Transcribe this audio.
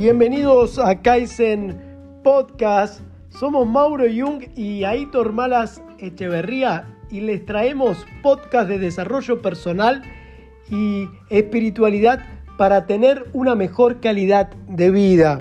Bienvenidos a Kaizen Podcast. Somos Mauro Jung y Aitor Malas Echeverría y les traemos podcast de desarrollo personal y espiritualidad para tener una mejor calidad de vida.